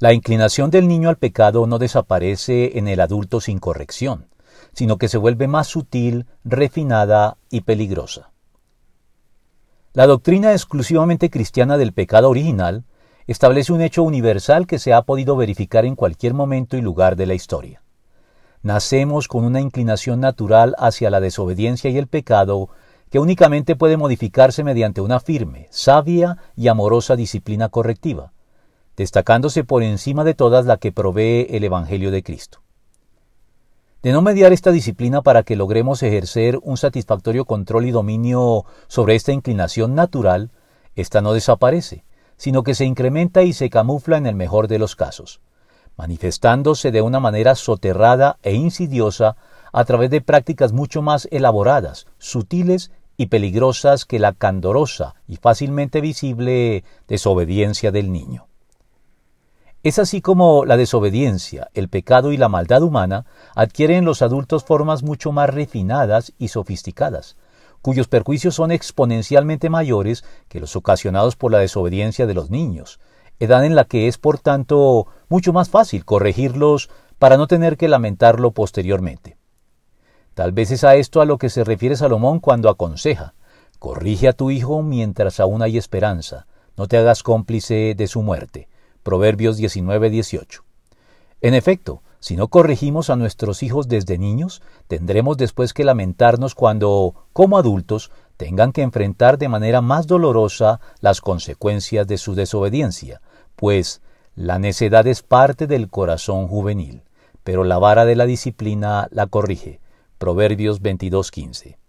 La inclinación del niño al pecado no desaparece en el adulto sin corrección, sino que se vuelve más sutil, refinada y peligrosa. La doctrina exclusivamente cristiana del pecado original establece un hecho universal que se ha podido verificar en cualquier momento y lugar de la historia. Nacemos con una inclinación natural hacia la desobediencia y el pecado que únicamente puede modificarse mediante una firme, sabia y amorosa disciplina correctiva, destacándose por encima de todas la que provee el Evangelio de Cristo. De no mediar esta disciplina para que logremos ejercer un satisfactorio control y dominio sobre esta inclinación natural, ésta no desaparece, sino que se incrementa y se camufla en el mejor de los casos, manifestándose de una manera soterrada e insidiosa a través de prácticas mucho más elaboradas, sutiles y peligrosas que la candorosa y fácilmente visible desobediencia del niño. Es así como la desobediencia, el pecado y la maldad humana adquieren en los adultos formas mucho más refinadas y sofisticadas, cuyos perjuicios son exponencialmente mayores que los ocasionados por la desobediencia de los niños, edad en la que es, por tanto, mucho más fácil corregirlos para no tener que lamentarlo posteriormente. Tal vez es a esto a lo que se refiere Salomón cuando aconseja Corrige a tu hijo mientras aún hay esperanza, no te hagas cómplice de su muerte. Proverbios 19-18. En efecto, si no corregimos a nuestros hijos desde niños, tendremos después que lamentarnos cuando, como adultos, tengan que enfrentar de manera más dolorosa las consecuencias de su desobediencia, pues la necedad es parte del corazón juvenil, pero la vara de la disciplina la corrige. Proverbios 22:15.